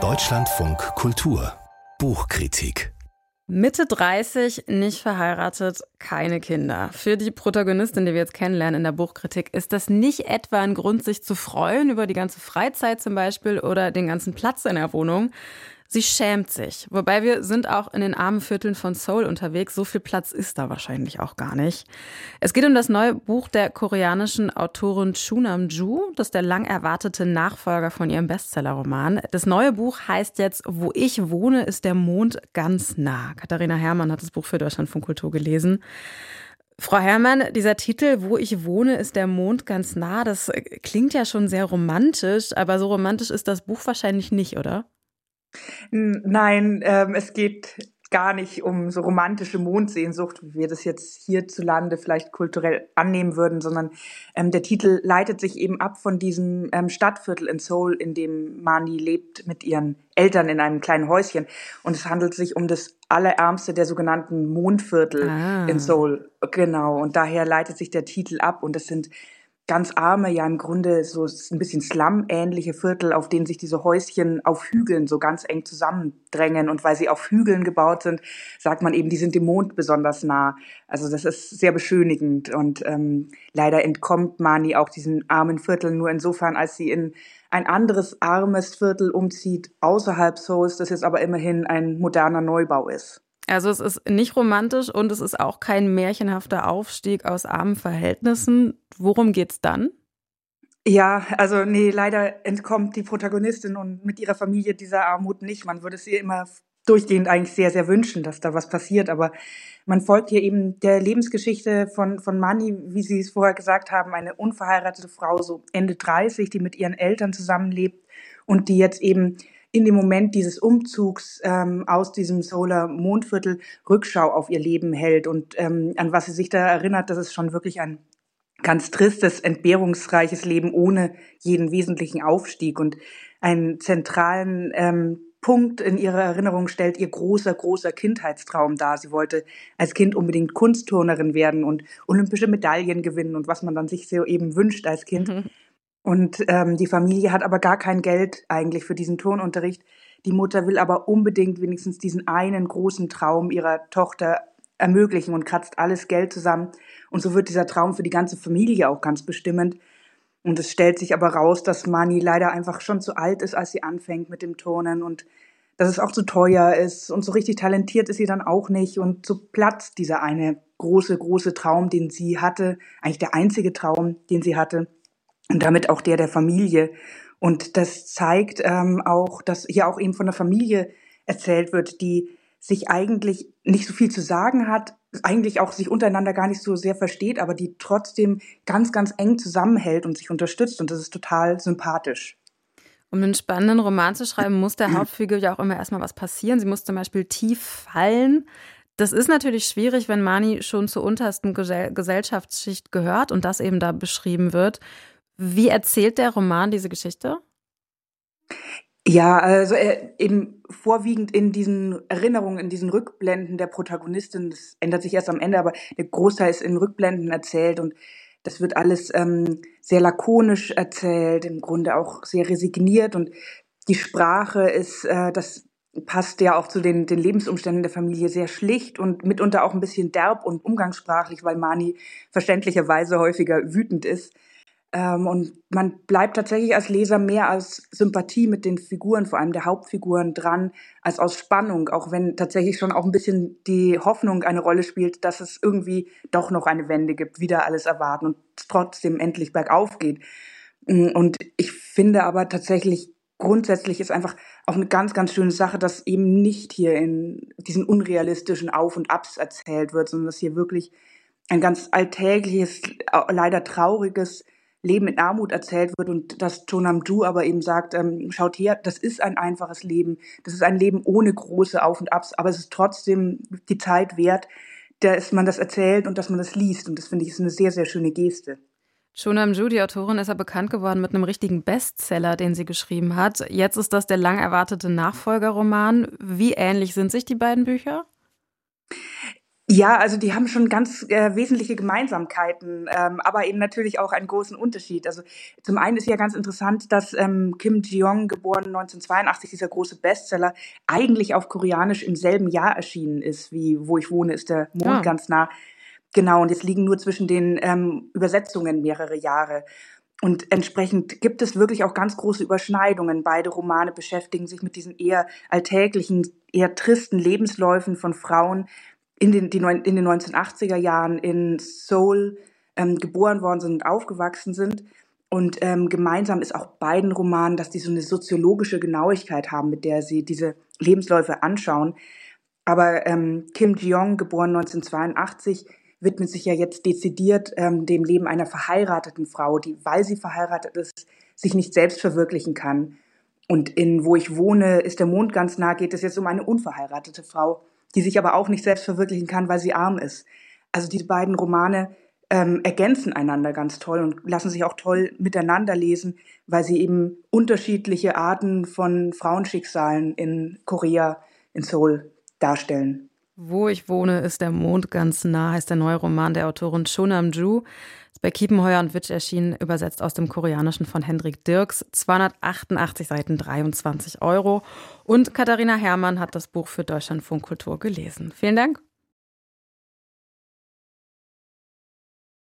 Deutschlandfunk Kultur. Buchkritik. Mitte 30, nicht verheiratet, keine Kinder. Für die Protagonistin, die wir jetzt kennenlernen in der Buchkritik, ist das nicht etwa ein Grund, sich zu freuen über die ganze Freizeit zum Beispiel oder den ganzen Platz in der Wohnung, Sie schämt sich. Wobei wir sind auch in den armen Vierteln von Seoul unterwegs. So viel Platz ist da wahrscheinlich auch gar nicht. Es geht um das neue Buch der koreanischen Autorin Chu Nam-ju. Das ist der lang erwartete Nachfolger von ihrem Bestsellerroman. Das neue Buch heißt jetzt Wo ich wohne, ist der Mond ganz nah. Katharina Herrmann hat das Buch für Deutschland von Kultur gelesen. Frau Herrmann, dieser Titel, wo ich wohne, ist der Mond ganz nah. Das klingt ja schon sehr romantisch, aber so romantisch ist das Buch wahrscheinlich nicht, oder? Nein, ähm, es geht gar nicht um so romantische Mondsehnsucht, wie wir das jetzt hierzulande vielleicht kulturell annehmen würden, sondern ähm, der Titel leitet sich eben ab von diesem ähm, Stadtviertel in Seoul, in dem Mani lebt mit ihren Eltern in einem kleinen Häuschen. Und es handelt sich um das allerärmste der sogenannten Mondviertel ah. in Seoul. Genau. Und daher leitet sich der Titel ab. Und es sind ganz arme, ja im Grunde so ein bisschen Slum-ähnliche Viertel, auf denen sich diese Häuschen auf Hügeln so ganz eng zusammendrängen. Und weil sie auf Hügeln gebaut sind, sagt man eben, die sind dem Mond besonders nah. Also das ist sehr beschönigend. Und ähm, leider entkommt Mani auch diesen armen Vierteln nur insofern, als sie in ein anderes armes Viertel umzieht, außerhalb Souls, das jetzt aber immerhin ein moderner Neubau ist. Also es ist nicht romantisch und es ist auch kein märchenhafter Aufstieg aus armen Verhältnissen. Worum geht's dann? Ja, also nee, leider entkommt die Protagonistin und mit ihrer Familie dieser Armut nicht. Man würde es ihr immer durchgehend eigentlich sehr, sehr wünschen, dass da was passiert. Aber man folgt hier eben der Lebensgeschichte von, von Mani, wie Sie es vorher gesagt haben, eine unverheiratete Frau, so Ende 30, die mit ihren Eltern zusammenlebt und die jetzt eben in dem Moment dieses Umzugs ähm, aus diesem Solar Mondviertel Rückschau auf ihr Leben hält und ähm, an was sie sich da erinnert, das ist schon wirklich ein ganz tristes, entbehrungsreiches Leben ohne jeden wesentlichen Aufstieg und einen zentralen ähm, Punkt in ihrer Erinnerung stellt ihr großer, großer Kindheitstraum dar. Sie wollte als Kind unbedingt Kunstturnerin werden und olympische Medaillen gewinnen und was man dann sich so eben wünscht als Kind. Mhm. Und ähm, die Familie hat aber gar kein Geld eigentlich für diesen Turnunterricht. Die Mutter will aber unbedingt wenigstens diesen einen großen Traum ihrer Tochter ermöglichen und kratzt alles Geld zusammen. Und so wird dieser Traum für die ganze Familie auch ganz bestimmend. Und es stellt sich aber raus, dass Mani leider einfach schon zu alt ist, als sie anfängt mit dem Turnen und dass es auch zu teuer ist und so richtig talentiert ist sie dann auch nicht und so platzt dieser eine große, große Traum, den sie hatte, eigentlich der einzige Traum, den sie hatte und damit auch der der Familie. Und das zeigt ähm, auch, dass hier auch eben von der Familie erzählt wird, die sich eigentlich nicht so viel zu sagen hat, eigentlich auch sich untereinander gar nicht so sehr versteht, aber die trotzdem ganz, ganz eng zusammenhält und sich unterstützt. Und das ist total sympathisch. Um einen spannenden Roman zu schreiben, muss der Hauptfigur ja auch immer erstmal was passieren. Sie muss zum Beispiel tief fallen. Das ist natürlich schwierig, wenn Mani schon zur untersten Gesellschaftsschicht gehört und das eben da beschrieben wird. Wie erzählt der Roman diese Geschichte? Ja, also eben vorwiegend in diesen Erinnerungen, in diesen Rückblenden der Protagonistin, das ändert sich erst am Ende, aber der Großteil ist in Rückblenden erzählt und das wird alles ähm, sehr lakonisch erzählt, im Grunde auch sehr resigniert und die Sprache ist, äh, das passt ja auch zu den, den Lebensumständen der Familie sehr schlicht und mitunter auch ein bisschen derb und umgangssprachlich, weil Mani verständlicherweise häufiger wütend ist. Ähm, und man bleibt tatsächlich als Leser mehr als Sympathie mit den Figuren, vor allem der Hauptfiguren, dran, als aus Spannung, auch wenn tatsächlich schon auch ein bisschen die Hoffnung eine Rolle spielt, dass es irgendwie doch noch eine Wende gibt, wieder alles erwarten und trotzdem endlich bergauf geht. Mm, und ich finde aber tatsächlich, grundsätzlich ist einfach auch eine ganz, ganz schöne Sache, dass eben nicht hier in diesen unrealistischen Auf und Abs erzählt wird, sondern dass hier wirklich ein ganz alltägliches, leider trauriges Leben in Armut erzählt wird und dass Chonam Ju aber eben sagt, ähm, schaut her, das ist ein einfaches Leben, das ist ein Leben ohne große Auf und Abs, aber es ist trotzdem die Zeit wert, dass man das erzählt und dass man das liest und das finde ich ist eine sehr, sehr schöne Geste. Chonam Ju, die Autorin, ist ja bekannt geworden mit einem richtigen Bestseller, den sie geschrieben hat. Jetzt ist das der lang erwartete Nachfolgerroman. Wie ähnlich sind sich die beiden Bücher? Ja, also die haben schon ganz äh, wesentliche Gemeinsamkeiten, ähm, aber eben natürlich auch einen großen Unterschied. Also zum einen ist ja ganz interessant, dass ähm, Kim Jeong, geboren 1982, dieser große Bestseller, eigentlich auf Koreanisch im selben Jahr erschienen ist, wie Wo ich wohne, ist der Mond ja. Ah. ganz nah. Genau, und jetzt liegen nur zwischen den ähm, Übersetzungen mehrere Jahre. Und entsprechend gibt es wirklich auch ganz große Überschneidungen. Beide Romane beschäftigen sich mit diesen eher alltäglichen, eher tristen Lebensläufen von Frauen, in den, die, in den 1980er Jahren in Seoul ähm, geboren worden sind und aufgewachsen sind. Und ähm, gemeinsam ist auch beiden Romanen, dass die so eine soziologische Genauigkeit haben, mit der sie diese Lebensläufe anschauen. Aber ähm, Kim Jeong, geboren 1982, widmet sich ja jetzt dezidiert ähm, dem Leben einer verheirateten Frau, die, weil sie verheiratet ist, sich nicht selbst verwirklichen kann. Und in Wo ich wohne, ist der Mond ganz nah, geht es jetzt um eine unverheiratete Frau, die sich aber auch nicht selbst verwirklichen kann, weil sie arm ist. Also diese beiden Romane ähm, ergänzen einander ganz toll und lassen sich auch toll miteinander lesen, weil sie eben unterschiedliche Arten von Frauenschicksalen in Korea, in Seoul darstellen. Wo ich wohne, ist der Mond ganz nah, heißt der neue Roman der Autorin Chonam Ju. Bei Kiepenheuer und Witsch erschienen, übersetzt aus dem Koreanischen von Hendrik Dirks. 288 Seiten, 23 Euro. Und Katharina Herrmann hat das Buch für Deutschlandfunk Kultur gelesen. Vielen Dank.